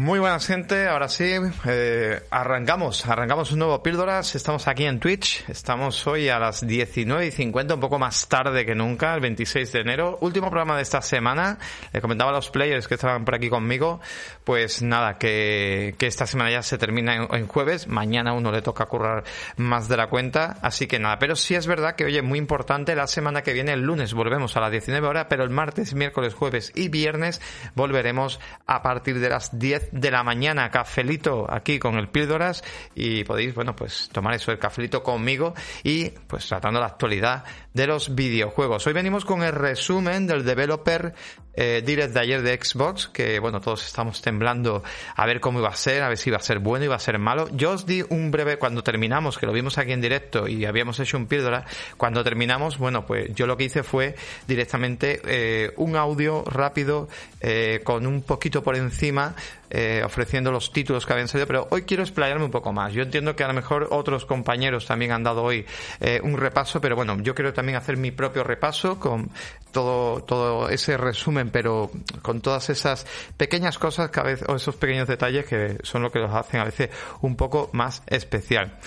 Muy buenas gente, ahora sí, eh, arrancamos, arrancamos un nuevo Píldoras, estamos aquí en Twitch, estamos hoy a las 19 y 50, un poco más tarde que nunca, el 26 de enero, último programa de esta semana, le comentaba a los players que estaban por aquí conmigo, pues nada, que, que esta semana ya se termina en, jueves, mañana uno le toca currar más de la cuenta, así que nada, pero sí es verdad que oye, muy importante, la semana que viene, el lunes volvemos a las 19 horas, pero el martes, miércoles, jueves y viernes volveremos a partir de las 10 de la mañana, cafelito aquí con el Píldoras y podéis, bueno, pues tomar eso, el cafelito conmigo y pues tratando la actualidad de los videojuegos. Hoy venimos con el resumen del developer eh, direct de ayer de Xbox, que bueno, todos estamos temblando a ver cómo iba a ser, a ver si iba a ser bueno, iba a ser malo. Yo os di un breve, cuando terminamos, que lo vimos aquí en directo y habíamos hecho un píldora, cuando terminamos, bueno, pues yo lo que hice fue directamente eh, un audio rápido eh, con un poquito por encima eh, ofreciendo los títulos que habían salido, pero hoy quiero explayarme un poco más. Yo entiendo que a lo mejor otros compañeros también han dado hoy eh, un repaso, pero bueno, yo quiero también hacer mi propio repaso con todo, todo ese resumen, pero con todas esas pequeñas cosas que a veces, o esos pequeños detalles que son lo que los hacen a veces un poco más especial.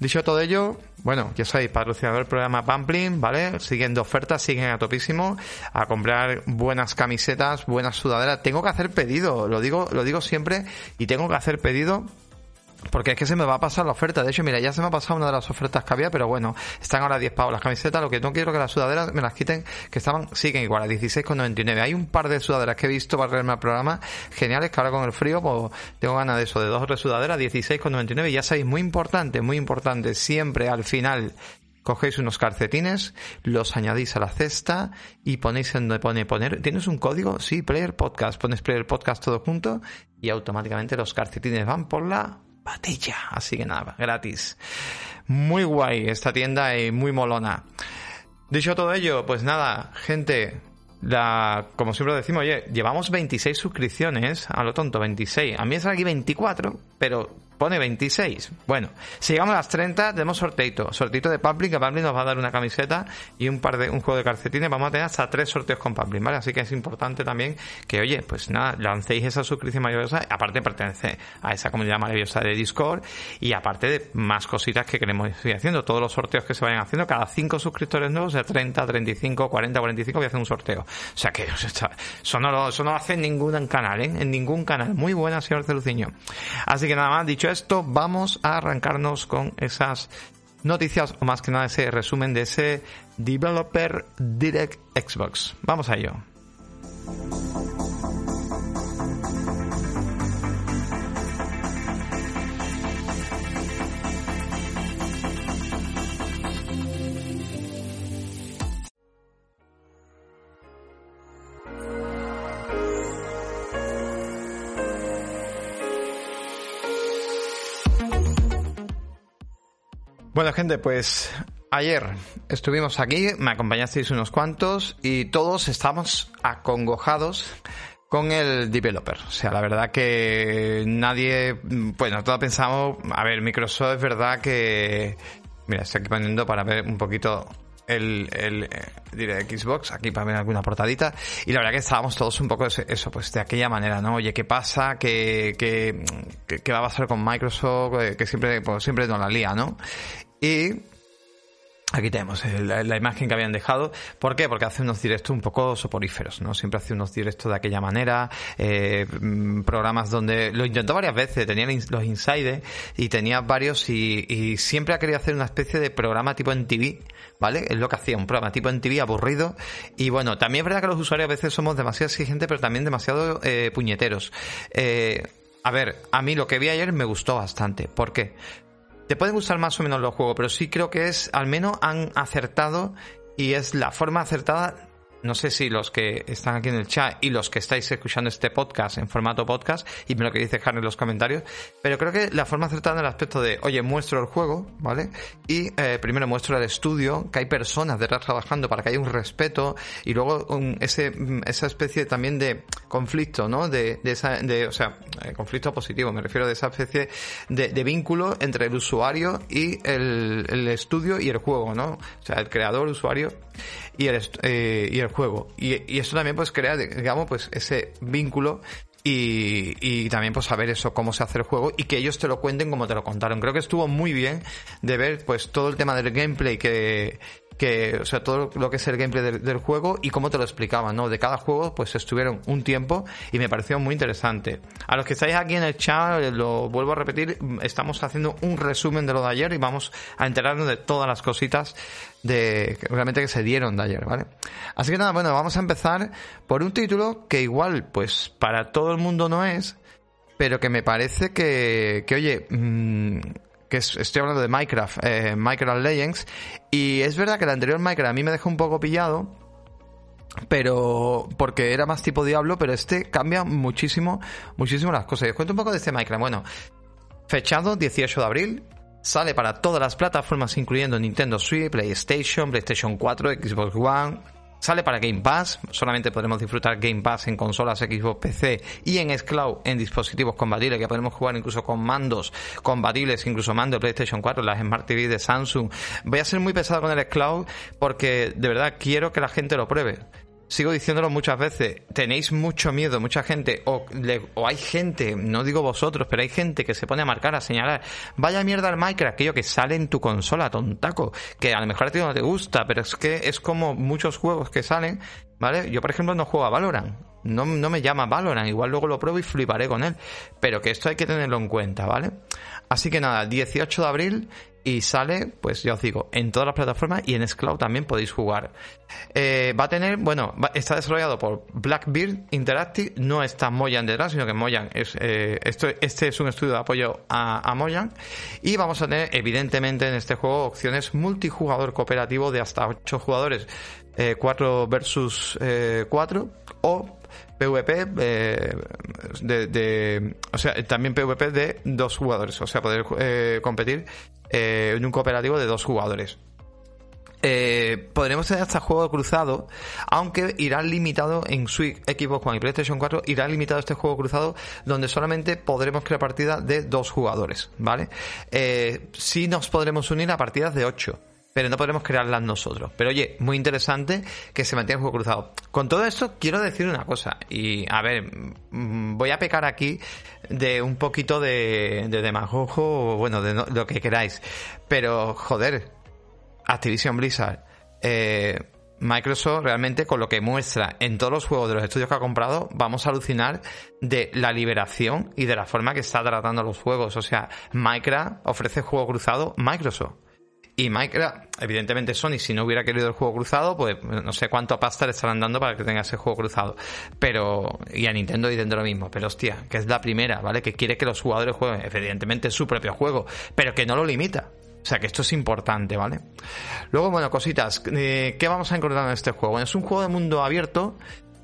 Dicho todo ello, bueno, ya sabéis, patrocinador del programa Pampling, ¿vale? Siguiendo ofertas, siguen a topísimo, a comprar buenas camisetas, buenas sudaderas. Tengo que hacer pedido, lo digo, lo digo siempre, y tengo que hacer pedido porque es que se me va a pasar la oferta. De hecho, mira, ya se me ha pasado una de las ofertas que había, pero bueno, están ahora a 10 pavos las camisetas. Lo que no quiero que las sudaderas me las quiten, que estaban, siguen igual, a 16,99. Hay un par de sudaderas que he visto para leerme al programa, geniales, que ahora con el frío, pues tengo ganas de eso, de dos o tres sudaderas, 16,99. Y ya sabéis, muy importante, muy importante, siempre al final cogéis unos calcetines, los añadís a la cesta y ponéis en donde pone poner. ¿Tienes un código? Sí, Player Podcast. Pones Player Podcast todo junto y automáticamente los calcetines van por la patilla. Así que nada, gratis. Muy guay esta tienda y muy molona. Dicho todo ello, pues nada, gente, la, como siempre decimos, oye, llevamos 26 suscripciones, a lo tonto, 26. A mí es aquí 24, pero pone 26. Bueno, si llegamos a las 30, tenemos sorteito. Sorteito de Public, que Public nos va a dar una camiseta y un par de, un juego de calcetines. Vamos a tener hasta tres sorteos con Public, ¿vale? Así que es importante también que, oye, pues nada, lancéis esa suscripción maravillosa. Aparte pertenece a esa comunidad maravillosa de Discord y aparte de más cositas que queremos seguir haciendo. Todos los sorteos que se vayan haciendo, cada cinco suscriptores nuevos, de 30, 35, 40, 45, voy a hacer un sorteo. O sea que, eso no lo, eso no hace en ningún canal, ¿eh? En ningún canal. Muy buena, señor Celuciño. Así que nada más, dicho esto, vamos a arrancarnos con esas noticias o más que nada ese resumen de ese Developer Direct Xbox. Vamos a ello. Bueno, gente, pues ayer estuvimos aquí, me acompañasteis unos cuantos y todos estamos acongojados con el developer. O sea, la verdad que nadie, bueno, todos pensamos, a ver, Microsoft es verdad que, mira, estoy aquí poniendo para ver un poquito el, el eh, Xbox, aquí para ver alguna portadita, y la verdad que estábamos todos un poco eso, pues de aquella manera, ¿no? Oye, ¿qué pasa? ¿Qué, qué, qué va a pasar con Microsoft? Que siempre, pues siempre nos la lía, ¿no? Y Aquí tenemos la, imagen que habían dejado. ¿Por qué? Porque hace unos directos un poco soporíferos, ¿no? Siempre hace unos directos de aquella manera, eh, mm, programas donde lo intentó varias veces, tenía los insiders y tenía varios y, siempre ha querido hacer una especie de programa tipo en TV, ¿vale? Es lo que hacía, un programa tipo en TV aburrido y bueno, también es verdad que los usuarios a veces somos demasiado exigentes pero también demasiado eh, puñeteros. Eh, a ver, a mí lo que vi ayer me gustó bastante. ¿Por qué? Te pueden gustar más o menos los juegos, pero sí creo que es, al menos han acertado y es la forma acertada no sé si los que están aquí en el chat y los que estáis escuchando este podcast en formato podcast y me lo que dice Harry en los comentarios, pero creo que la forma acertada en el aspecto de, oye, muestro el juego, ¿vale? Y eh, primero muestro el estudio, que hay personas detrás trabajando para que haya un respeto y luego ese, esa especie también de conflicto, ¿no? De, de esa, de, o sea, eh, conflicto positivo, me refiero de esa especie de, de vínculo entre el usuario y el, el estudio y el juego, ¿no? O sea, el creador, el usuario y el, eh, y el juego. Y, y, esto también pues crea, digamos, pues ese vínculo y, y, también pues saber eso, cómo se hace el juego y que ellos te lo cuenten como te lo contaron. Creo que estuvo muy bien de ver pues todo el tema del gameplay que, que, o sea, todo lo que es el gameplay del, juego y cómo te lo explicaban, ¿no? De cada juego, pues estuvieron un tiempo y me pareció muy interesante. A los que estáis aquí en el chat, eh, lo vuelvo a repetir, estamos haciendo un resumen de lo de ayer y vamos a enterarnos de todas las cositas de realmente que se dieron de ayer, ¿vale? Así que nada, bueno, vamos a empezar por un título que igual, pues para todo el mundo no es, pero que me parece que, que oye, mmm, que estoy hablando de Minecraft, eh, Minecraft Legends, y es verdad que el anterior Minecraft a mí me dejó un poco pillado, pero porque era más tipo Diablo, pero este cambia muchísimo, muchísimo las cosas. Y os cuento un poco de este Minecraft. Bueno, fechado 18 de abril, sale para todas las plataformas, incluyendo Nintendo Switch, PlayStation, PlayStation 4, Xbox One, Sale para Game Pass, solamente podremos disfrutar Game Pass en consolas Xbox PC y en Xcloud en dispositivos compatibles, que podemos jugar incluso con mandos compatibles, incluso mando de PlayStation 4, las Smart TV de Samsung. Voy a ser muy pesado con el Xcloud porque de verdad quiero que la gente lo pruebe sigo diciéndolo muchas veces, tenéis mucho miedo, mucha gente, o, hay gente, no digo vosotros, pero hay gente que se pone a marcar, a señalar, vaya mierda al Minecraft, aquello que sale en tu consola, tontaco, que a lo mejor a ti no te gusta, pero es que es como muchos juegos que salen, ¿vale? Yo, por ejemplo, no juego a Valorant, no, no me llama Valorant, igual luego lo pruebo y fliparé con él, pero que esto hay que tenerlo en cuenta, ¿vale? Así que nada, 18 de abril y sale, pues ya os digo, en todas las plataformas y en Scloud también podéis jugar. Eh, va a tener, bueno, está desarrollado por Blackbeard Interactive, no está Moyan detrás, sino que Moyan es, eh, esto, este es un estudio de apoyo a, a Moyan y vamos a tener evidentemente en este juego opciones multijugador cooperativo de hasta 8 jugadores, 4 eh, versus 4 o PvP de, de, o sea también PvP de dos jugadores o sea poder competir eh, en un cooperativo de dos jugadores. Eh, podremos tener hasta juego cruzado, aunque irá limitado en Switch, Xbox One y PlayStation 4, irá limitado este juego cruzado donde solamente podremos crear partidas de dos jugadores, ¿vale? Eh, sí nos podremos unir a partidas de 8 pero no podremos crearlas nosotros. Pero oye, muy interesante que se mantenga el juego cruzado. Con todo esto, quiero decir una cosa. Y a ver, mm, voy a pecar aquí de un poquito de, de demagogo, bueno, de lo que queráis. Pero, joder, Activision Blizzard, eh, Microsoft realmente con lo que muestra en todos los juegos de los estudios que ha comprado, vamos a alucinar de la liberación y de la forma que está tratando los juegos. O sea, Minecraft ofrece juego cruzado Microsoft. Y Minecraft, evidentemente Sony, si no hubiera querido el juego cruzado, pues no sé cuánto pasta le estarán dando para que tenga ese juego cruzado. Pero, y a Nintendo diciendo lo mismo. Pero hostia, que es la primera, ¿vale? Que quiere que los jugadores jueguen, evidentemente, su propio juego, pero que no lo limita. O sea que esto es importante, ¿vale? Luego, bueno, cositas. Eh, ¿Qué vamos a encontrar en este juego? Es un juego de mundo abierto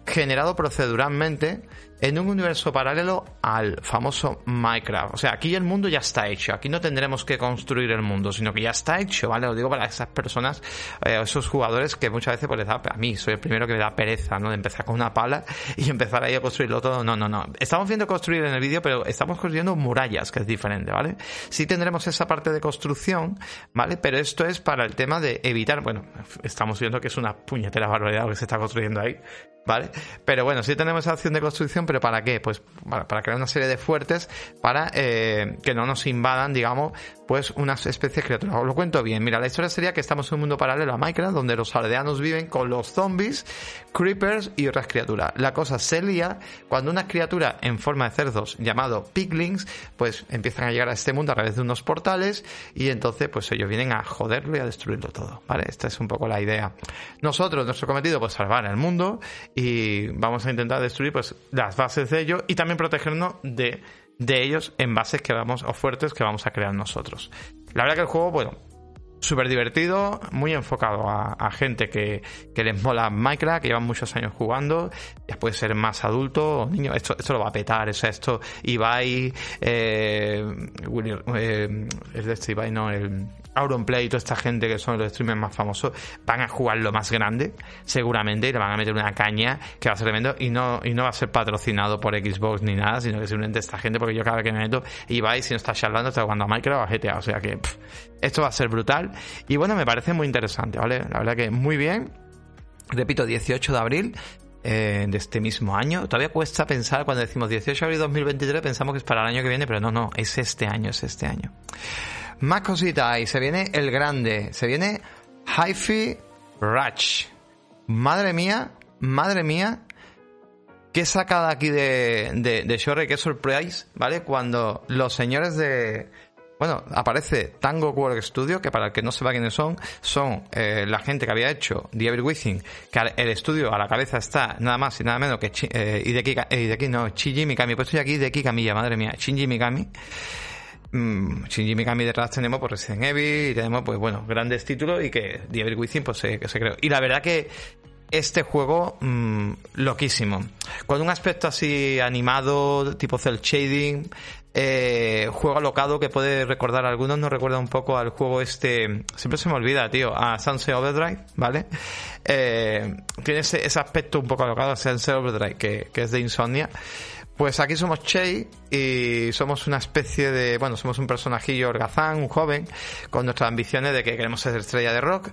generado proceduralmente en un universo paralelo al famoso Minecraft. O sea, aquí el mundo ya está hecho. Aquí no tendremos que construir el mundo, sino que ya está hecho, ¿vale? Lo digo para esas personas, eh, esos jugadores que muchas veces pues les da, a mí soy el primero que me da pereza, ¿no? De empezar con una pala y empezar ahí a construirlo todo. No, no, no. Estamos viendo construir en el vídeo, pero estamos construyendo murallas, que es diferente, ¿vale? Sí tendremos esa parte de construcción, ¿vale? Pero esto es para el tema de evitar, bueno, estamos viendo que es una puñetera barbaridad lo que se está construyendo ahí, ¿vale? Pero bueno, sí tenemos esa opción de construcción, pero ¿para qué? Pues para, crear una serie de fuertes para eh, que no nos invadan, digamos, pues unas especies criaturas. Os lo cuento bien. Mira, la historia sería que estamos en un mundo paralelo a Minecraft donde los aldeanos viven con los zombies, creepers y otras criaturas. La cosa se lía cuando una criatura en forma de cerdos llamado piglings pues empiezan a llegar a este mundo a través de unos portales y entonces pues ellos vienen a joderlo y a destruirlo todo, ¿vale? Esta es un poco la idea. Nosotros, nuestro cometido, pues salvar el mundo y vamos a intentar destruir pues las de ello y también protegernos de de ellos en bases que vamos, o fuertes que vamos a crear nosotros. La verdad que el juego, bueno, súper divertido, muy enfocado a, gente que, que, les mola Minecraft, que llevan muchos años jugando, ya puede ser más adulto o niño, esto, esto lo va a petar, o sea, esto, Ibai, eh, eh, el de este Ibai, no, el Auronplay y toda esta gente que son los streamers más famosos van a jugar lo más grande, seguramente, y le van a meter una caña que va a ser tremendo y no, y no va a ser patrocinado por Xbox ni nada, sino que simplemente esta gente, porque yo cada vez que me meto, y vais, si no está charlando, está jugando a Minecraft o a GTA, o sea que esto va a ser brutal. Y bueno, me parece muy interesante, ¿vale? La verdad que muy bien. Repito, 18 de abril eh, de este mismo año. Todavía cuesta pensar, cuando decimos 18 de abril de 2023, pensamos que es para el año que viene, pero no, no, es este año, es este año. Más cositas, y se viene el grande, se viene Hi-Fi Rush. Madre mía, madre mía, qué sacada aquí de, de, de Shore, qué surprise, ¿vale? Cuando los señores de... Bueno, aparece Tango Work Studio, que para el que no sepa quiénes son, son eh, la gente que había hecho The Evil Within, que el estudio a la cabeza está nada más y nada menos que eh, Hideki, eh, no, Shinji Mikami. He puesto aquí Hideki Kamiya, madre mía, Shinji Mikami. Mm, Shinji Mikami detrás tenemos por Resident Evil y tenemos, pues bueno, grandes títulos y que The Evil Within, pues se, se creó. Y la verdad que este juego mmm, loquísimo. Con un aspecto así animado, tipo cel shading, eh, juego alocado que puede recordar a algunos, nos recuerda un poco al juego este, siempre se me olvida, tío, a Sunset Overdrive, ¿vale? Eh, tiene ese, ese, aspecto un poco alocado a Sunset Overdrive, que, que es de Insomnia. Pues aquí somos Chey y somos una especie de, bueno, somos un personajillo orgazán, un joven, con nuestras ambiciones de que queremos ser estrella de rock.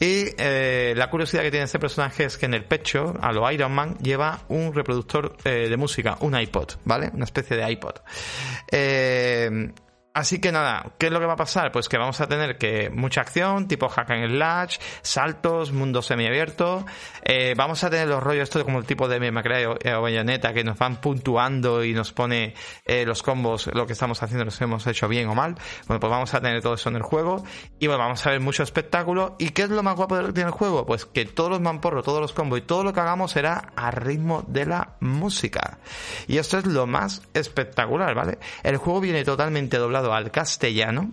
Y eh, la curiosidad que tiene este personaje es que en el pecho, a lo Iron Man, lleva un reproductor eh, de música, un iPod, ¿vale? Una especie de iPod. Eh, Así que nada, ¿qué es lo que va a pasar? Pues que vamos a tener que mucha acción, tipo hack and slash, saltos, mundo semiabierto. Eh, vamos a tener los rollos, esto como el tipo de Macrae o, o Bayonetta, que nos van puntuando y nos pone eh, los combos, lo que estamos haciendo, los hemos hecho bien o mal. Bueno, pues vamos a tener todo eso en el juego. Y bueno, vamos a ver mucho espectáculo. ¿Y qué es lo más guapo del el juego? Pues que todos los mamporros, todos los combos y todo lo que hagamos será a ritmo de la música. Y esto es lo más espectacular, ¿vale? El juego viene totalmente doblado al castellano,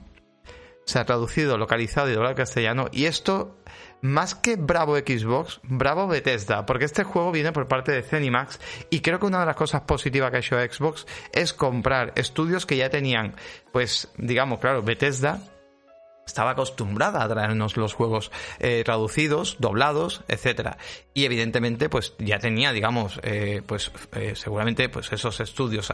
se ha traducido, localizado y doblado al castellano, y esto, más que bravo Xbox, bravo Bethesda, porque este juego viene por parte de Zenimax, y creo que una de las cosas positivas que ha hecho Xbox es comprar estudios que ya tenían, pues, digamos, claro, Bethesda, estaba acostumbrada a traernos los juegos eh, traducidos, doblados, etcétera. Y evidentemente, pues ya tenía, digamos, eh, pues eh, seguramente, pues esos estudios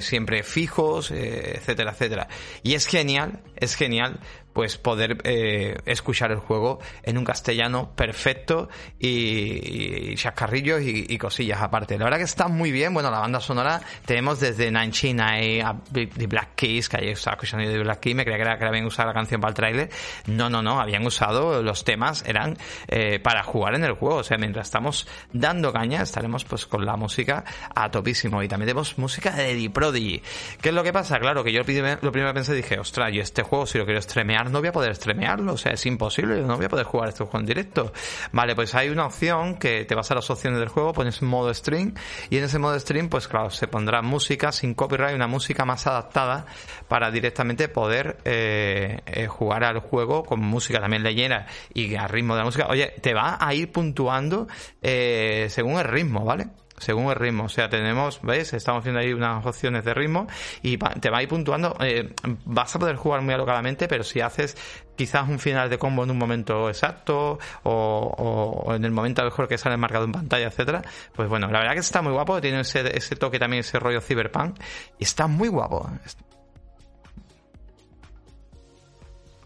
siempre fijos, etcétera, etcétera. Y es genial, es genial pues poder eh, escuchar el juego en un castellano perfecto y, chascarrillos y, cosillas aparte. La verdad que está muy bien. Bueno, la banda sonora tenemos desde Nine a The Black Keys, que ayer estaba escuchando de Black Keys, me creía que, habían usado la canción para el tráiler. No, no, no, habían usado los temas, eran eh, para jugar en el juego. O sea, mientras estamos dando caña, estaremos pues con la música a topísimo. Y también tenemos música de The Prodigy. ¿Qué es lo que pasa? Claro, que yo lo primero, lo primero pensé, dije, ostras, yo este juego si lo quiero streamear no voy a poder streamearlo, o sea, es imposible, no voy a poder jugar este juego en directo. Vale, pues hay una opción que te vas a las opciones del juego, pones modo stream y en ese modo stream, pues claro, se pondrá música sin copyright, una música más adaptada para directamente poder eh, eh, jugar al juego con música también leyera y a ritmo de la música. Oye, te va a ir puntuando eh, según el ritmo, ¿vale? Según el ritmo. O sea, tenemos, ¿veis? Estamos viendo ahí unas opciones de ritmo y te va a ir puntuando. Eh, vas a poder jugar muy alocadamente, pero si haces quizás un final de combo en un momento exacto o, en el momento a lo mejor que sale marcado en pantalla, etcétera, pues bueno, la verdad que está muy guapo, tiene ese, ese toque también, ese rollo cyberpunk y está muy guapo.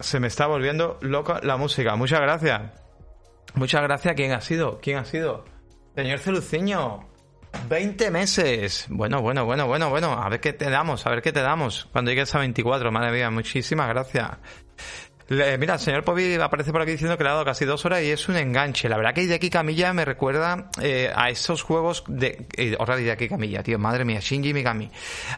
Se me está volviendo loca la música. Muchas gracias. Muchas gracias. ¿Quién ha sido? ¿Quién ha sido? Señor Celuceño. 20 meses. Bueno, bueno, bueno, bueno, bueno. A ver qué te damos, a ver qué te damos. Cuando llegues a 24, madre mía, muchísimas gracias. Le, mira, el señor Pobi aparece por aquí diciendo que le ha dado casi dos horas y es un enganche. La verdad que Hideki Camilla me recuerda eh, a esos juegos de... Eh, Camilla, tío, madre mía, Shinji Mikami.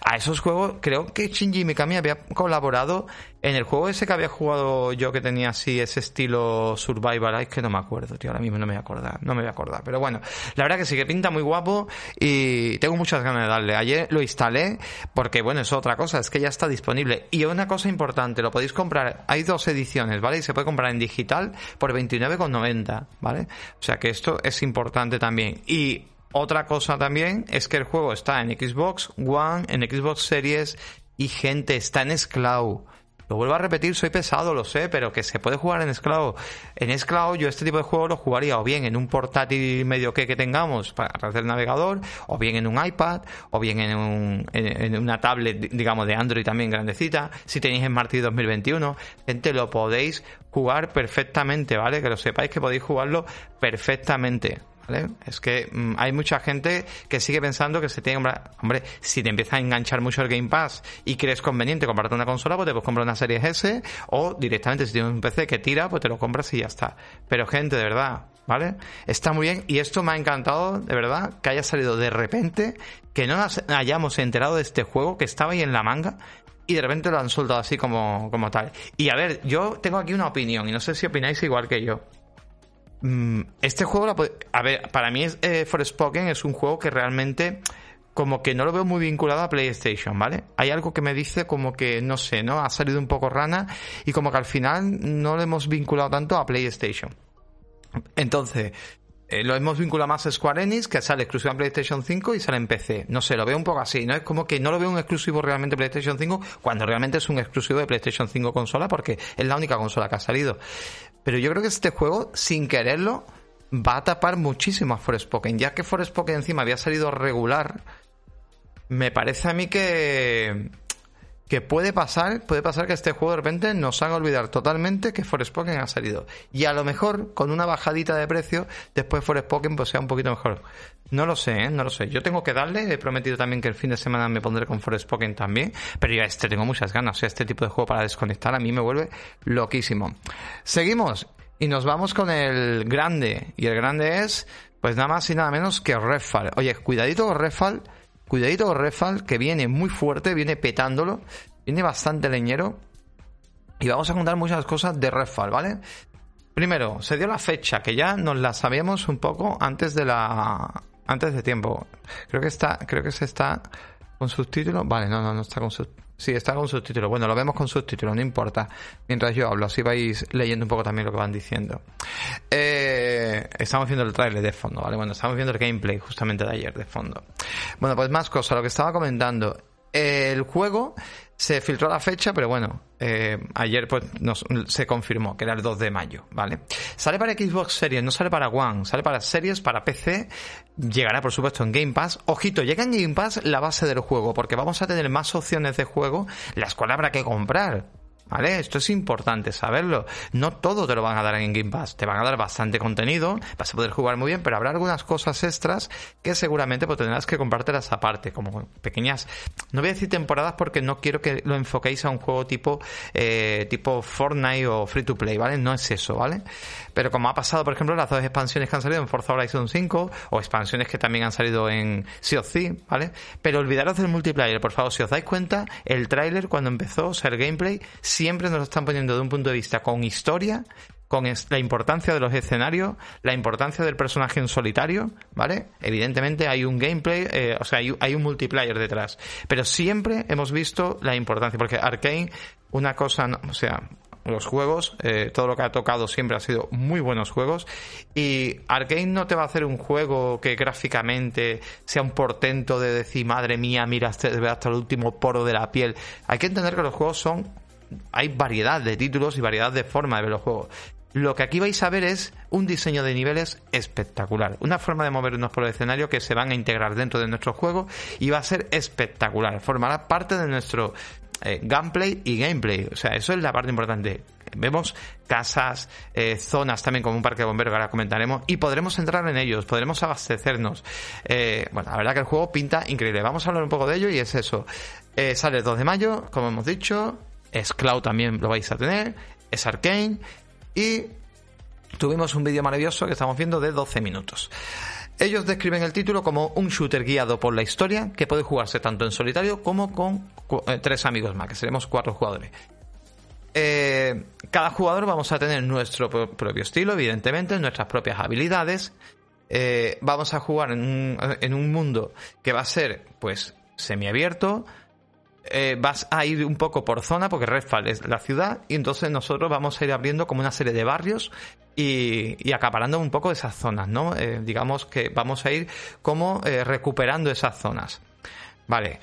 A esos juegos, creo que Shinji Mikami había colaborado en el juego ese que había jugado yo que tenía así ese estilo survival, es que no me acuerdo, tío, ahora mismo no me voy a acordar, no me voy a acordar. Pero bueno, la verdad que sí que pinta muy guapo y tengo muchas ganas de darle. Ayer lo instalé porque, bueno, es otra cosa, es que ya está disponible. Y una cosa importante, lo podéis comprar, hay dos ediciones, ¿vale? Y se puede comprar en digital por 29,90, ¿vale? O sea que esto es importante también. Y otra cosa también es que el juego está en Xbox One, en Xbox Series y gente, está en Scloud. Lo vuelvo a repetir, soy pesado, lo sé, pero que se puede jugar en esclavo. En esclavo yo este tipo de juego lo jugaría o bien en un portátil medio que, que tengamos para hacer el navegador, o bien en un iPad, o bien en una tablet, digamos, de Android también grandecita. Si tenéis Smart TV 2021, gente, lo podéis jugar perfectamente, ¿vale? Que lo sepáis que podéis jugarlo perfectamente. Es que mm, hay mucha gente que sigue pensando que se tiene Hombre, si te empieza a enganchar mucho el Game Pass y crees conveniente comprarte una consola, pues te puedes comprar una serie S o directamente si tienes un PC que tira, pues te lo compras y ya está. Pero gente, de verdad, ¿vale? Está muy bien y esto me ha encantado, de verdad, que haya salido de repente, que no nos hayamos enterado de este juego que estaba ahí en la manga y de repente lo han soltado así como, como tal. Y a ver, yo tengo aquí una opinión y no sé si opináis igual que yo. Mm, este juego, a ver, para mí es, eh, Forspoken es un juego que realmente como que no lo veo muy vinculado a PlayStation, ¿vale? Hay algo que me dice como que, no sé, ¿no? Ha salido un poco rana y como que al final no lo hemos vinculado tanto a PlayStation. Entonces, eh, lo hemos vinculado más a Square Enix, que sale exclusivo en PlayStation 5 y sale en PC. No sé, lo veo un poco así, ¿no? Es como que no lo veo un exclusivo realmente PlayStation 5 cuando realmente es un exclusivo de PlayStation 5 consola porque es la única consola que ha salido. Pero yo creo que este juego, sin quererlo, va a tapar muchísimo a Forspoken. Ya que Forspoken encima había salido regular, me parece a mí que que puede pasar, puede pasar que este juego de repente nos haga olvidar totalmente que Forspoken ha salido. Y a lo mejor con una bajadita de precio, después Forspoken pues sea un poquito mejor. No lo sé, ¿eh? no lo sé. Yo tengo que darle, he prometido también que el fin de semana me pondré con Forspoken también, pero ya este tengo muchas ganas. O sea, este tipo de juego para desconectar a mí me vuelve loquísimo. Seguimos y nos vamos con el grande. Y el grande es, pues nada más y nada menos que Redfall. Oye, cuidadito con Redfall Cuidadito con Refal, que viene muy fuerte, viene petándolo, viene bastante leñero. Y vamos a contar muchas cosas de Refal, ¿vale? Primero, se dio la fecha, que ya nos la sabíamos un poco antes de la. antes de tiempo. Creo que está. Creo que se está con subtítulos. Vale, no, no, no está con subtítulos. Sí, está con subtítulos. Bueno, lo vemos con subtítulos, no importa. Mientras yo hablo, así vais leyendo un poco también lo que van diciendo. Eh, estamos viendo el trailer de fondo, ¿vale? Bueno, estamos viendo el gameplay justamente de ayer de fondo. Bueno, pues más cosas, lo que estaba comentando. El juego se filtró la fecha, pero bueno, eh, ayer pues se confirmó que era el 2 de mayo, ¿vale? Sale para Xbox Series, no sale para One, sale para Series, para PC, llegará por supuesto en Game Pass. Ojito, llega en Game Pass la base del juego, porque vamos a tener más opciones de juego, las cuales habrá que comprar. ¿Vale? Esto es importante saberlo. No todo te lo van a dar en Game Pass. Te van a dar bastante contenido, vas a poder jugar muy bien, pero habrá algunas cosas extras que seguramente pues, tendrás que compartirlas aparte, como pequeñas. No voy a decir temporadas porque no quiero que lo enfoquéis a un juego tipo, eh, tipo Fortnite o Free to Play, ¿vale? No es eso, ¿vale? Pero como ha pasado, por ejemplo, las dos expansiones que han salido en Forza Horizon 5 o expansiones que también han salido en Sea of Thieves, ¿vale? Pero olvidaros del multiplayer, por favor, si os dais cuenta, el tráiler cuando empezó, o sea, el gameplay, siempre nos están poniendo de un punto de vista con historia, con la importancia de los escenarios, la importancia del personaje en solitario, ¿vale? Evidentemente hay un gameplay, eh, o sea, hay, un multiplayer detrás, pero siempre hemos visto la importancia, porque Arkane, una cosa, o sea, los juegos, eh, todo lo que ha tocado siempre ha sido muy buenos juegos y Arkane no te va a hacer un juego que gráficamente sea un portento de decir, madre mía, mira hasta, hasta el último poro de la piel. Hay que entender que los juegos son hay variedad de títulos y variedad de formas de ver los juegos. Lo que aquí vais a ver es un diseño de niveles espectacular, una forma de movernos por el escenario que se van a integrar dentro de nuestro juego y va a ser espectacular, formará parte de nuestro eh, gameplay y gameplay, o sea, eso es la parte importante. Vemos casas, eh, zonas también como un parque de bomberos que ahora comentaremos y podremos entrar en ellos, podremos abastecernos. Eh, bueno, la verdad que el juego pinta increíble. Vamos a hablar un poco de ello y es eso. sale el 2 de mayo, como hemos dicho, es Cloud también lo vais a tener, es Arkane y tuvimos un vídeo maravilloso que estamos viendo de 12 minutos. Ellos describen el título como un shooter guiado por la historia que puede jugarse tanto en solitario como con eh, tres amigos más, que seremos cuatro jugadores. Eh, cada jugador vamos a tener nuestro propio estilo, evidentemente, nuestras propias habilidades. Eh, vamos a jugar en un, en un mundo que va a ser, pues, semiabierto, eh, vas a ir un poco por zona, porque Redfall es la ciudad, y entonces nosotros vamos a ir abriendo como una serie de barrios y, acaparando un poco esas zonas, ¿no? Eh, digamos que vamos a ir como eh, recuperando esas zonas. Vale.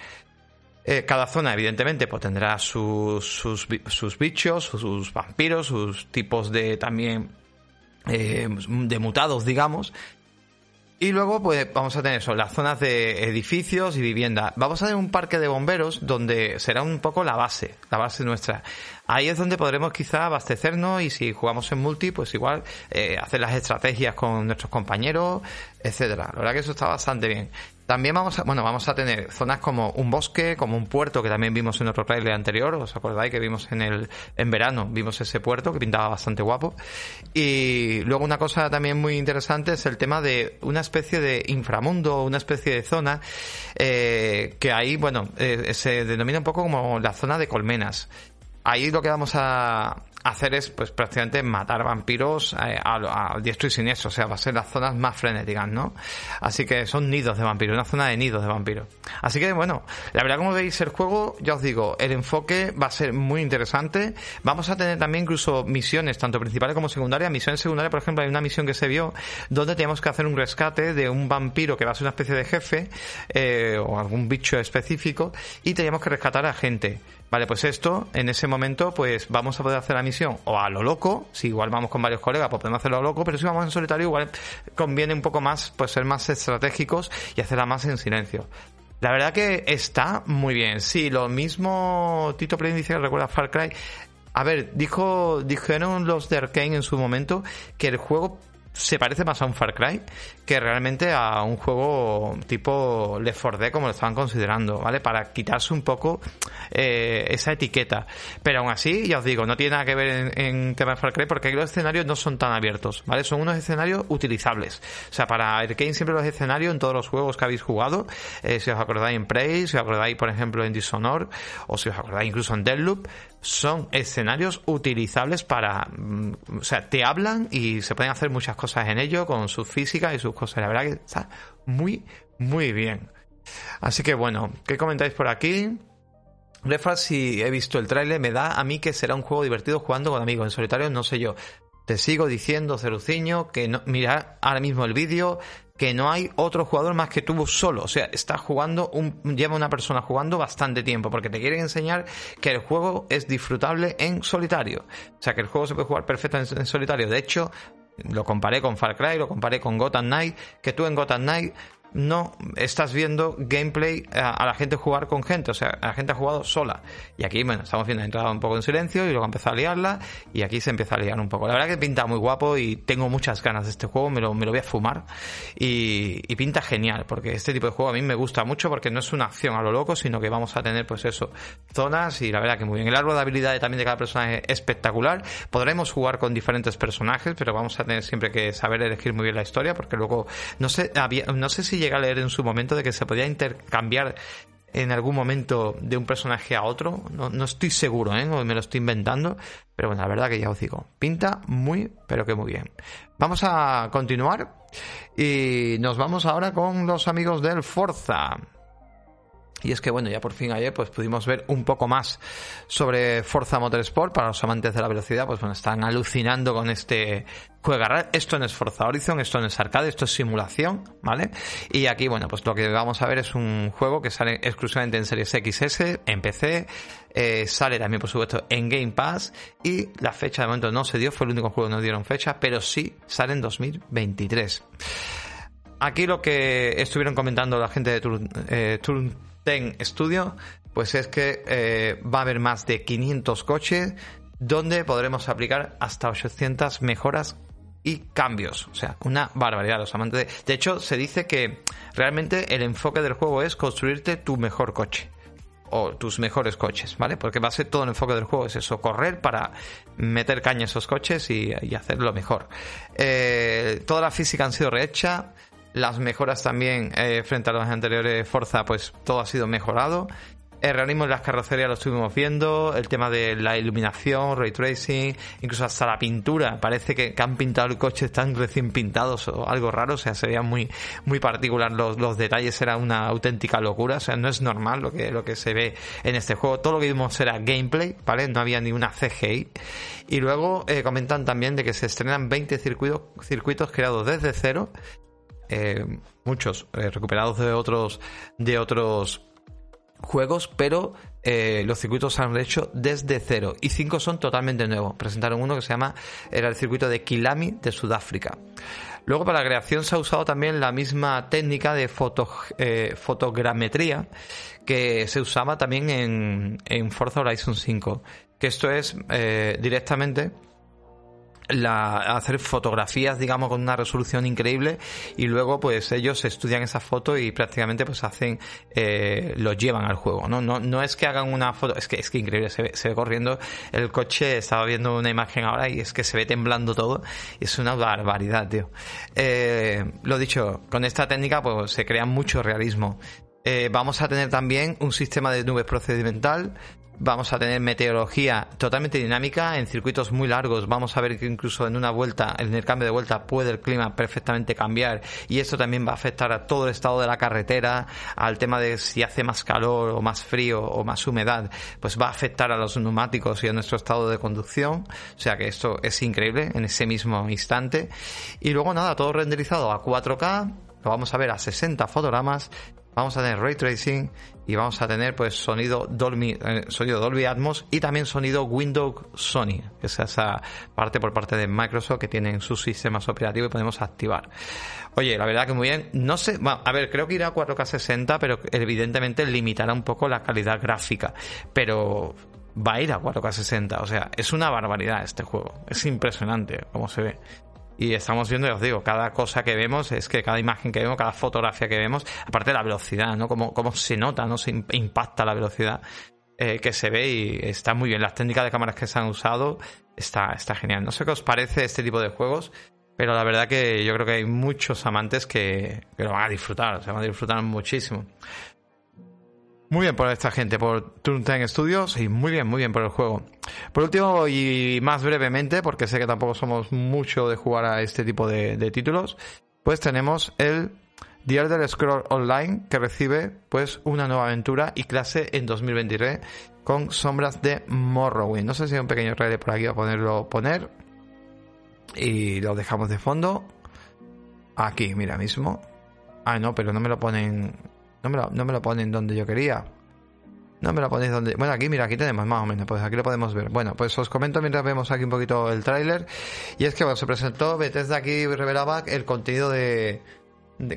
cada zona, evidentemente, pues tendrá sus, sus, sus bichos, sus, vampiros, sus tipos de también de mutados, digamos, y luego, pues vamos a tener eso, las zonas de edificios y vivienda. Vamos a tener un parque de bomberos donde será un poco la base, la base nuestra. Ahí es donde podremos quizá abastecernos y si jugamos en multi, pues igual eh, hacer las estrategias con nuestros compañeros, etcétera. La verdad que eso está bastante bien. También vamos a, bueno, vamos a tener zonas como un bosque, como un puerto que también vimos en otro trailer anterior, ¿os acordáis que vimos en el en verano, vimos ese puerto que pintaba bastante guapo. Y luego una cosa también muy interesante es el tema de una especie de inframundo, una especie de zona eh, que ahí, bueno, eh, se denomina un poco como la zona de colmenas ahí lo que vamos a, hacer es pues prácticamente matar vampiros eh, a, diestro y siniestro, o sea, va a ser las zonas más frenéticas, ¿no? Así que son nidos de vampiros, una zona de nidos de vampiros. Así que bueno, la verdad como veis el juego, ya os digo, el enfoque va a ser muy interesante. Vamos a tener también incluso misiones, tanto principales como secundarias. Misiones secundarias, por ejemplo, hay una misión que se vio donde tenemos que hacer un rescate de un vampiro que va a ser una especie de jefe eh, o algún bicho específico y teníamos que rescatar a gente. Vale, pues esto, en ese momento, pues vamos a poder hacer la misión o a lo loco, si igual vamos con varios colegas, pues podemos hacerlo a lo loco, pero si vamos en solitario, igual conviene un poco más, pues ser más estratégicos y hacerla más en silencio. La verdad que está muy bien. Sí, lo mismo Tito Play dice que recuerda Far Cry. A ver, dijo, dijeron los de Arkane en su momento que el juego se parece más a un Far Cry que realmente a un juego tipo Left 4 Dead como lo estaban considerando, ¿vale? Para quitarse un poco eh, esa etiqueta. Pero aún así, ya os digo, no tiene nada que ver en, tema de Far porque los escenarios no son tan abiertos, ¿vale? Son unos escenarios utilizables. O sea, para Arkane siempre los escenarios en todos los juegos que habéis jugado, eh, si os acordáis en Prey, si os acordáis, por ejemplo, en Dishonored, o si os acordáis incluso en Deadloop, son escenarios utilizables para, mm, o sea, te hablan y se pueden hacer muchas cosas en ello con sus físicas y sus cosas. La verdad que está muy, muy bien. Así que bueno, ¿qué comentáis por aquí? Refra, si he visto el tráiler, me da a mí que será un juego divertido jugando con amigos. En solitario no sé yo. Te sigo diciendo, Ceruciño, que no, mira ahora mismo el vídeo, que no hay otro jugador más que tú solo. O sea, está jugando, un, lleva una persona jugando bastante tiempo, porque te quieren enseñar que el juego es disfrutable en solitario. O sea, que el juego se puede jugar perfectamente en, solitario. De hecho, lo comparé con Far Cry, lo comparé con Gotham Knight, que tú en Gotham Knight no estás viendo gameplay a, la gente jugar con gente, o sea, la gente ha jugado sola. Y aquí, bueno, estamos viendo, ha entrado un poco en silencio y luego empezado a liarla y aquí se empieza a liar un poco. La verdad que pinta muy guapo y tengo muchas ganas de este juego, me lo, me lo voy a fumar y, y, pinta genial, porque este tipo de juego a mí me gusta mucho porque no es una acción a lo loco, sino que vamos a tener, pues eso, zonas y la verdad que muy bien. El árbol de habilidades también de cada personaje es espectacular. Podremos jugar con diferentes personajes, pero vamos a tener siempre que saber elegir muy bien la historia, porque luego, no sé, había, no sé si llega a leer en su momento de que se podía intercambiar en algún momento de un personaje a otro. No, estoy seguro, ¿eh? me lo estoy inventando. Pero bueno, la verdad que ya os digo, pinta muy, pero que muy bien. Vamos a continuar y nos vamos ahora con los amigos del Forza. Y es que bueno, ya por fin ayer pues pudimos ver un poco más sobre Forza Motorsport para los amantes de la velocidad, pues bueno, están alucinando con este juega Esto no es Forza Horizon, esto no es arcade, esto es simulación, ¿vale? Y aquí bueno, pues lo que vamos a ver es un juego que sale exclusivamente en Series XS, en PC, eh, sale también por supuesto en Game Pass y la fecha de momento no se dio, fue el único juego que no dieron fecha, pero sí sale en 2023. Aquí lo que estuvieron comentando la gente de Turn, eh, Ten Studio, pues es que eh, va a haber más de 500 coches donde podremos aplicar hasta 800 mejoras y cambios. O sea, una barbaridad. Los amantes de... hecho, se dice que realmente el enfoque del juego es construirte tu mejor coche o tus mejores coches, ¿vale? Porque va a ser todo el enfoque del juego, es eso, correr para meter caña a esos coches y, hacerlo mejor. Eh, toda la física han sido rehecha, las mejoras también eh, frente a los anteriores Forza, pues todo ha sido mejorado. El realismo en las carrocerías lo estuvimos viendo, el tema de la iluminación, ray tracing, incluso hasta la pintura. Parece que, han pintado el coche, están recién pintados o algo raro, o sea, sería muy, muy particular. Los, los detalles era una auténtica locura, o sea, no es normal lo que, lo que se ve en este juego. Todo lo que vimos era gameplay, ¿vale? No había ni una CGI. Y luego eh, comentan también de que se estrenan 20 circuitos, circuitos creados desde cero eh, muchos eh, recuperados de otros de otros juegos, pero eh, los circuitos se han hecho desde cero y cinco son totalmente nuevos. Presentaron uno que se llama era el circuito de Kilami de Sudáfrica. Luego para la creación se ha usado también la misma técnica de foto, fotogrametría que se usaba también en, Forza Horizon 5, que esto es directamente la, hacer fotografías, digamos, con una resolución increíble y luego pues ellos estudian esa foto y prácticamente pues hacen, eh, lo llevan al juego, ¿no? ¿no? No es que hagan una foto, es que es que increíble, se ve, se ve corriendo el coche, estaba viendo una imagen ahora y es que se ve temblando todo y es una barbaridad, tío. Eh, lo dicho, con esta técnica pues se crea mucho realismo. Eh, vamos a tener también un sistema de nubes procedimental Vamos a tener meteorología totalmente dinámica en circuitos muy largos. Vamos a ver que incluso en una vuelta, en el cambio de vuelta, puede el clima perfectamente cambiar y esto también va a afectar a todo el estado de la carretera, al tema de si hace más calor o más frío o más humedad, pues va a afectar a los neumáticos y a nuestro estado de conducción. O sea que esto es increíble en ese mismo instante. Y luego nada, todo renderizado a 4K, lo vamos a ver a 60 fotogramas vamos a tener ray tracing y vamos a tener pues sonido Dolby, eh, sonido Dolby Atmos y también sonido Windows Sony, que es esa parte por parte de Microsoft que tienen sus sistemas operativos y podemos activar. Oye, la verdad que muy bien. No sé, a ver, creo que irá a 4K 60, pero evidentemente limitará un poco la calidad gráfica, pero va a ir a 4K 60, o sea, es una barbaridad este juego, es impresionante cómo se ve. Y estamos viendo, ya os digo, cada cosa que vemos, es que cada imagen que vemos, cada fotografía que vemos, aparte de la velocidad, ¿no? Cómo, cómo se nota, ¿no? Se impacta la velocidad eh, que se ve y está muy bien. Las técnicas de cámaras que se han usado está, está genial. No sé qué os parece este tipo de juegos, pero la verdad que yo creo que hay muchos amantes que, que lo van a disfrutar, se van a disfrutar muchísimo. Muy bien por esta gente, por Turntime Studios y muy bien, muy bien por el juego. Por último y más brevemente, porque sé que tampoco somos mucho de jugar a este tipo de, títulos, pues tenemos el The Elder Scroll Online que recibe pues una nueva aventura y clase en 2023 con sombras de Morrowind. No sé si hay un pequeño trailer por aquí a ponerlo poner y lo dejamos de fondo. Aquí, mira mismo. Ah, no, pero no me lo ponen no me, lo, no me lo ponen donde yo quería. No me lo ponéis donde... Bueno, aquí, mira, aquí tenemos más o menos, pues aquí lo podemos ver. Bueno, pues os comento mientras vemos aquí un poquito el tráiler. Y es que, bueno, se presentó, Bethesda aquí revelaba el contenido de,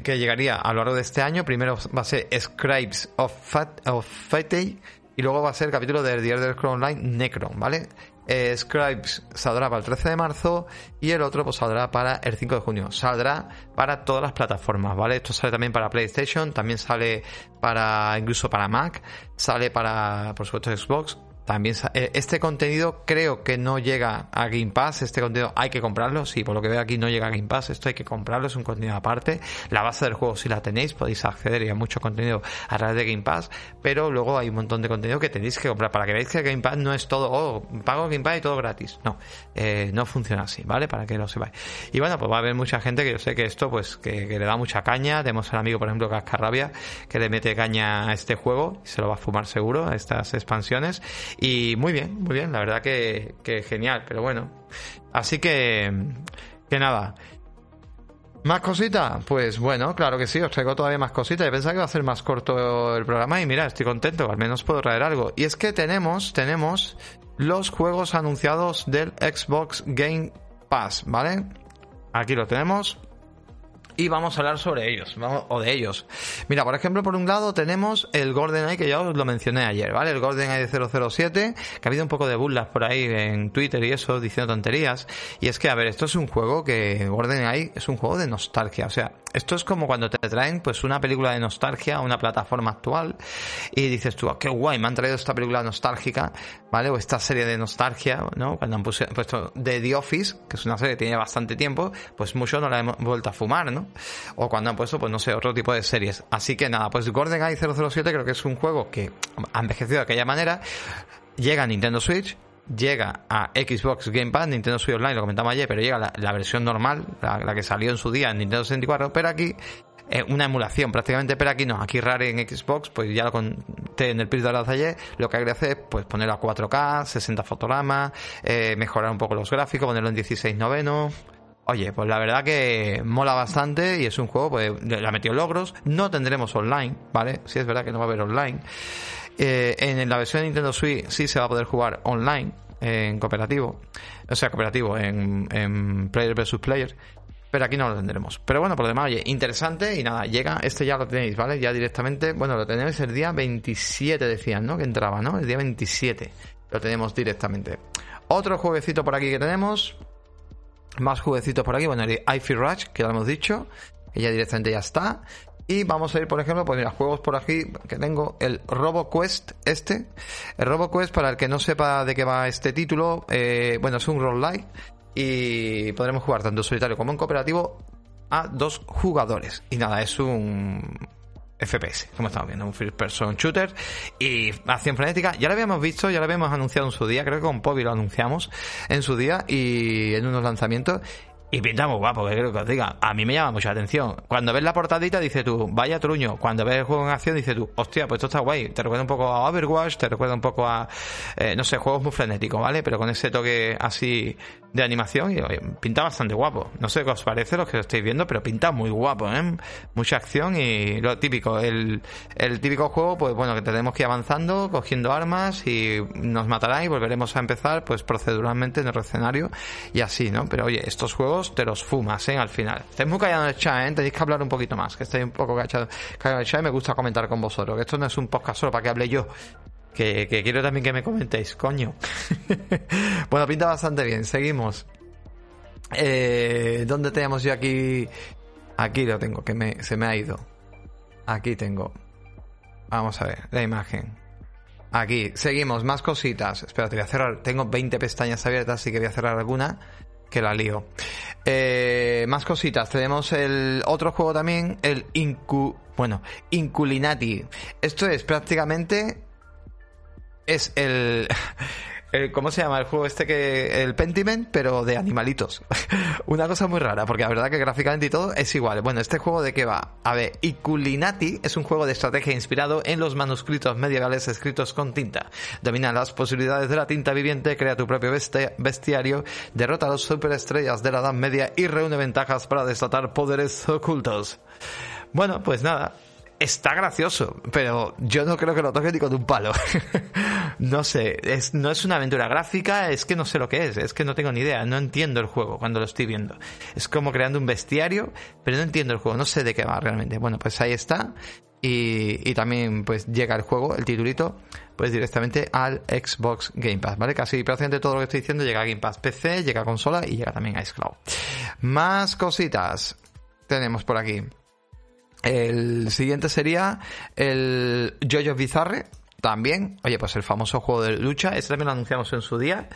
que llegaría a lo largo de este año. Primero va a ser Scribes of, Fat, of Fate y luego va a ser el capítulo del The Elder Scrolls Online Necron, ¿vale? Eh, Scribes saldrá para el 13 de marzo y el otro pues saldrá para el 5 de junio. Saldrá para todas las plataformas, ¿vale? Esto sale también para PlayStation, también sale para incluso para Mac, sale para por supuesto Xbox también eh, este contenido creo que no llega a Game Pass. Este contenido hay que comprarlo. Sí, por lo que veo aquí no llega a Game Pass. Esto hay que comprarlo. Es un contenido aparte. La base del juego, si la tenéis, podéis acceder y a mucho contenido a través de Game Pass. Pero luego hay un montón de contenido que tenéis que comprar para que veáis que Game Pass no es todo, oh, pago Game Pass y todo gratis. No, eh, no funciona así, ¿vale? Para que lo sepáis. Y bueno, pues va a haber mucha gente que yo sé que esto, pues, que, le da mucha caña. Tenemos al amigo, por ejemplo, Cascarrabia, que le mete caña a este juego. Y se lo va a fumar seguro, a estas expansiones. Y muy bien, muy bien, la verdad que, genial, pero bueno. Así que, que nada. ¿Más cositas? Pues bueno, claro que sí, os traigo todavía más cositas. Yo pensaba que iba a ser más corto el programa y mira, estoy contento, al menos puedo traer algo. Y es que tenemos, tenemos los juegos anunciados del Xbox Game Pass, ¿vale? Aquí lo tenemos y vamos a hablar sobre ellos, o de ellos. Mira, por ejemplo, por un lado tenemos el GoldenEye que ya os lo mencioné ayer, ¿vale? El GoldenEye 007, que ha habido un poco de burlas por ahí en Twitter y eso, diciendo tonterías. Y es que, a ver, esto es un juego que, GoldenEye es un juego de nostalgia, o sea, esto es como cuando te traen pues una película de nostalgia a una plataforma actual y dices tú, oh, qué guay, me han traído esta película nostálgica, ¿vale? O esta serie de nostalgia, ¿no? Cuando han puesto de The Office, que es una serie que tiene bastante tiempo, pues mucho no la hemos vuelto a fumar, ¿no? O cuando han puesto, pues no sé, otro tipo de series. Así que nada, pues GoldenEye 007 creo que es un juego que ha envejecido de aquella manera. Llega a Nintendo Switch, llega a Xbox Game Pass, Nintendo Switch Online, lo comentamos ayer, pero llega la, versión normal, la, que salió en su día en Nintendo 64, pero aquí eh, una emulación prácticamente, pero aquí no, aquí Rare en Xbox, pues ya lo conté en el de la ayer, lo que hay que hacer es pues ponerlo a 4K, 60 fotogramas, eh, mejorar un poco los gráficos, ponerlo en 16 noveno, Oye, pues la verdad que mola bastante y es un juego, pues le ha metido logros. No tendremos online, ¿vale? Sí es verdad que no va a haber online. Eh, en la versión de Nintendo Switch sí se va a poder jugar online, en cooperativo. O sea, cooperativo, en, en player versus player. pero aquí no lo tendremos. Pero bueno, por lo demás, oye, interesante y nada, llega, este ya lo tenéis, ¿vale? Ya directamente, bueno, lo tenéis el día 27, decían, ¿no? Que entraba, ¿no? El día 27 lo tenemos directamente. Otro jueguecito por aquí que tenemos, más jueguecitos por aquí, bueno, el iFi Rush, que lo hemos dicho, que ya directamente ya está. Y vamos a ir, por ejemplo, pues mira, juegos por aquí que tengo, el RoboQuest este. El RoboQuest, para el que no sepa de qué va este título, eh, bueno, es un roguelike y podremos jugar tanto en solitario como en cooperativo a dos jugadores. Y nada, es un FPS, como estamos viendo, un first person shooter y acción frenética. Ya lo habíamos visto, ya lo habíamos anunciado en su día, creo que con Pobi lo anunciamos en su día y en unos lanzamientos. Y pinta muy guapo, que creo que os diga. A mí me llama mucha atención. Cuando ves la portadita, dices tú, vaya truño. Cuando ves el juego en acción, dices tú, hostia, pues esto está guay. Te recuerda un poco a Overwatch, te recuerda un poco a, eh, no sé, juegos muy frenéticos, ¿vale? Pero con ese toque así de animación y pinta bastante guapo. No sé qué os parece los que lo estáis viendo, pero pinta muy guapo, ¿eh? Mucha acción y lo típico, el, el típico juego, pues bueno, que tenemos que ir avanzando, cogiendo armas y nos matará y volveremos a empezar, pues proceduralmente en el escenario y así, ¿no? Pero oye, estos juegos te los fumas, ¿eh? Al final. Estáis muy callados en el chat, ¿eh? Tenéis que hablar un poquito más, que estáis un poco callados en el chat y me gusta comentar con vosotros, que esto no es un podcast solo para que hable yo. Que, quiero también que me comentéis, coño. bueno, pinta bastante bien, seguimos. Eh, ¿Dónde tenemos yo aquí? Aquí lo tengo, que me, se me ha ido. Aquí tengo. Vamos a ver, la imagen. Aquí, seguimos, más cositas. Espérate, voy a cerrar. Tengo 20 pestañas abiertas, así que voy a cerrar alguna que la lío. Eh, más cositas. Tenemos el otro juego también, el Incu... Bueno, Inculinati. Esto es prácticamente es el, ¿Cómo se llama el juego este que. El Pentiment, pero de animalitos. Una cosa muy rara, porque la verdad que gráficamente y todo es igual. Bueno, ¿este juego de qué va? A ver, Iculinati es un juego de estrategia inspirado en los manuscritos medievales escritos con tinta. Domina las posibilidades de la tinta viviente, crea tu propio bestiario, derrota a los superestrellas de la Edad Media y reúne ventajas para desatar poderes ocultos. Bueno, pues nada, está gracioso, pero yo no creo que lo toque ni con un palo. no sé, es, no es una aventura gráfica, es que no sé lo que es, es que no tengo ni idea, no entiendo el juego cuando lo estoy viendo. Es como creando un bestiario, pero no entiendo el juego, no sé de qué va realmente. Bueno, pues ahí está. Y, también pues llega el juego, el titulito, pues directamente al Xbox Game Pass, ¿vale? Casi prácticamente todo lo que estoy diciendo llega a Game Pass PC, llega a consola y llega también a Xcloud. Más cositas tenemos por aquí. El siguiente sería el Jojo Bizarre, también. Oye, pues el famoso juego de lucha, este también lo anunciamos en su día.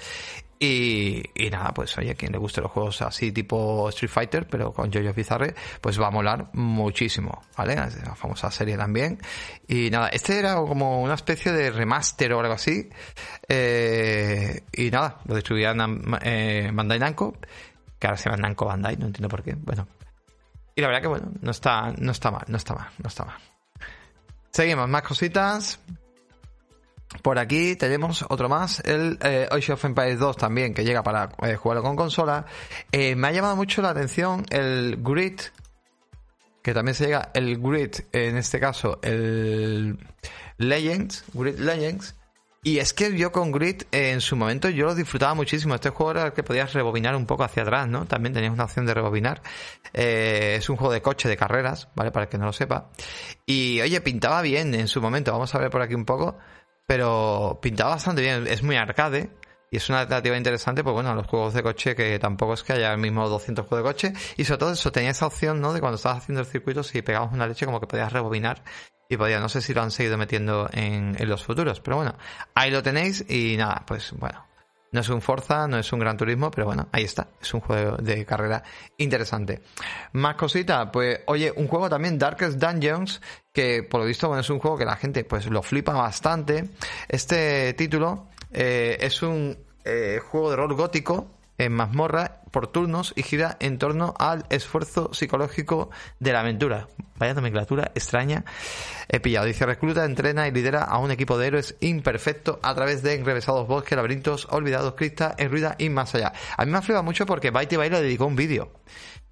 Y, y nada, pues oye, quien le guste los juegos así tipo Street Fighter, pero con Jojo Bizarre, pues va a molar muchísimo, ¿vale? La famosa serie también. Y nada, este era como una especie de remaster o algo así. Eh, y nada, lo distribuía eh, Bandai Namco, que ahora se llama Namco Bandai, no entiendo por qué. Bueno, y la verdad que bueno, no está, no está mal, no está mal, no está mal. Seguimos, más cositas. Por aquí tenemos otro más, el eh, Ocean of Empires 2 también, que llega para eh, jugarlo con consola. Eh, me ha llamado mucho la atención el Grid, que también se llega el Grid, en este caso el Legends, Grid Legends, y es que yo con Grid en su momento yo lo disfrutaba muchísimo. Este juego era el que podías rebobinar un poco hacia atrás, ¿no? También tenías una opción de rebobinar. Eh, es un juego de coche, de carreras, ¿vale? Para el que no lo sepa. Y oye, pintaba bien en su momento. Vamos a ver por aquí un poco. Pero pintaba bastante bien. Es muy arcade. Y es una alternativa interesante, pues bueno, a los juegos de coche que tampoco es que haya el mismo 200 juegos de coche. Y sobre todo eso, tenía esa opción, ¿no? De cuando estabas haciendo el circuito, si pegabas una leche, como que podías rebobinar y podía, no sé si lo han seguido metiendo en, en, los futuros, pero bueno, ahí lo tenéis y nada, pues bueno, no es un Forza, no es un Gran Turismo, pero bueno, ahí está, es un juego de carrera interesante. Más cositas, pues oye, un juego también, Darkest Dungeons, que por lo visto bueno, es un juego que la gente pues lo flipa bastante. Este título eh, es un eh, juego de rol gótico en mazmorra por turnos y gira en torno al esfuerzo psicológico de la aventura. Vaya nomenclatura extraña. He pillado. Dice, recluta, entrena y lidera a un equipo de héroes imperfecto a través de enrevesados bosques, laberintos, olvidados, cristas, en ruida y más allá. A mí me ha mucho porque Baiti le dedicó un vídeo.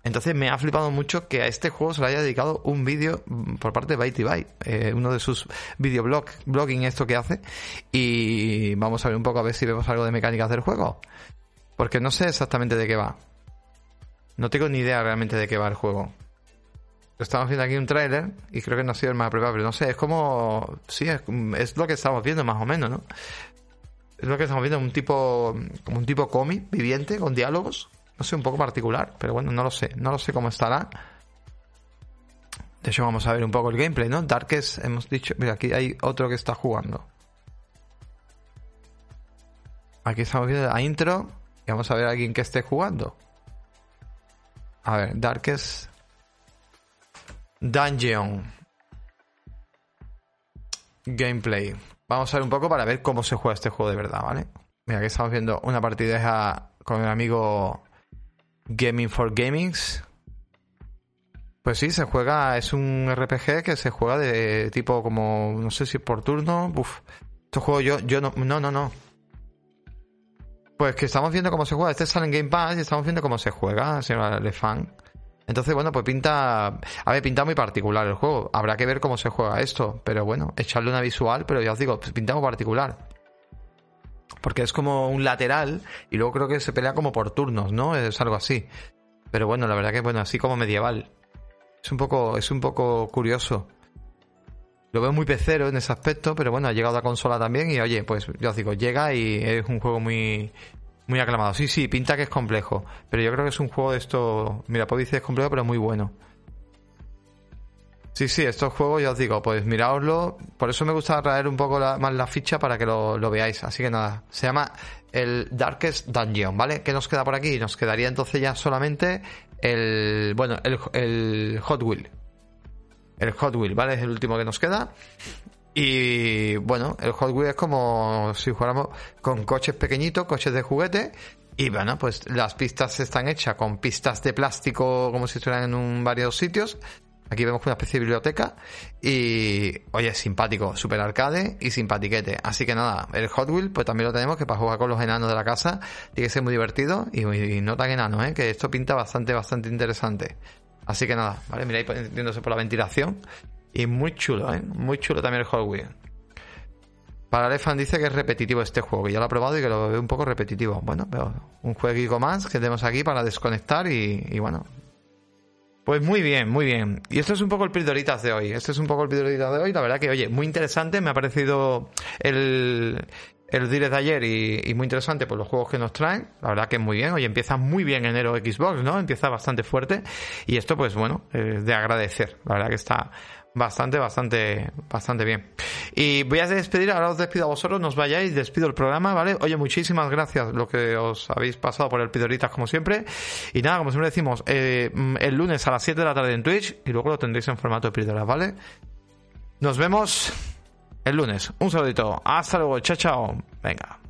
Entonces me ha flipado mucho que a este juego se le haya dedicado un vídeo por parte de Byte, eh, uno de sus videoblog, blogging esto que hace. Y vamos a ver un poco a ver si vemos algo de mecánicas del juego. Porque no sé exactamente de qué va. No tengo ni idea realmente de qué va el juego. Estamos viendo aquí un tráiler y creo que no ha sido el más probable, no sé, es como... Sí, es, lo que estamos viendo más o menos, ¿no? Es lo que estamos viendo, un tipo... como un tipo cómic viviente con diálogos. No sé, un poco particular, pero bueno, no lo sé. No lo sé cómo estará. De hecho, vamos a ver un poco el gameplay, ¿no? Darkest, hemos dicho... Mira, aquí hay otro que está jugando. Aquí estamos viendo la intro y vamos a ver a alguien que esté jugando. A ver, Darkest Dungeon. Gameplay. Vamos a ver un poco para ver cómo se juega este juego de verdad, ¿vale? Mira, aquí estamos viendo una partida con el amigo Gaming for Gamings. Pues sí, se juega, es un RPG que se juega de tipo como, no sé si por turno. Uf, este juego yo, yo no, no, no, no. Pues que estamos viendo cómo se juega. Este sale en Game Pass y estamos viendo cómo se juega, señor Lefan. Entonces, bueno, pues pinta. A ver, pinta muy particular el juego. Habrá que ver cómo se juega esto. Pero bueno, echarle una visual, pero ya os digo, pinta muy particular. Porque es como un lateral y luego creo que se pelea como por turnos, ¿no? Es algo así. Pero bueno, la verdad que bueno, así como medieval. Es un poco, es un poco curioso. Lo veo muy pecero en ese aspecto, pero bueno, ha llegado a consola también y oye, pues yo os digo, llega y es un juego muy, muy aclamado. Sí, sí, pinta que es complejo, pero yo creo que es un juego de esto, mira, pues dice es complejo, pero muy bueno. Sí, sí, estos juegos ya os digo, pues miraoslo. Por eso me gusta traer un poco más la ficha para que lo, lo, veáis. Así que nada, se llama el Darkest Dungeon, ¿vale? ¿Qué nos queda por aquí? Nos quedaría entonces ya solamente el, bueno, el, el Hot Wheel, el Hot Wheel, ¿vale? Es el último que nos queda. Y bueno, el Hot Wheel es como si jugáramos con coches pequeñitos, coches de juguete. Y bueno, pues las pistas están hechas con pistas de plástico como si estuvieran en un, varios sitios. Aquí vemos una especie de biblioteca. Y oye, simpático, super arcade y simpatiquete. Así que nada, el Hot Wheel, pues también lo tenemos que para jugar con los enanos de la casa. Tiene que ser muy divertido y, no tan enano, ¿eh? que esto pinta bastante, bastante interesante. Así que nada, ¿vale? Mira ahí por la ventilación. Y muy chulo, ¿eh? Muy chulo también el Hot Wheel. Para Lefan dice que es repetitivo este juego, que ya lo ha probado y que lo ve un poco repetitivo. Bueno, pero un jueguito más que tenemos aquí para desconectar y bueno. Pues muy bien, muy bien. Y esto es un poco el Pildoritas de hoy. Este es un poco el Pildoritas de hoy. La verdad que, oye, muy interesante. Me ha parecido el, el de ayer y, muy interesante por los juegos que nos traen. La verdad que muy bien. Hoy empieza muy bien enero Xbox, ¿no? Empieza bastante fuerte. Y esto, pues bueno, es de agradecer. La verdad que está bastante, bastante, bastante bien. Y voy a despedir, ahora os despido a vosotros, nos vayáis, despido el programa, ¿vale? Oye, muchísimas gracias lo que os habéis pasado por el Pidoritas como siempre. Y nada, como siempre decimos, eh, el lunes a las 7 de la tarde en Twitch y luego lo tendréis en formato de Pidoritas, ¿vale? Nos vemos el lunes. Un saludito. Hasta luego. Chao, chao. Venga.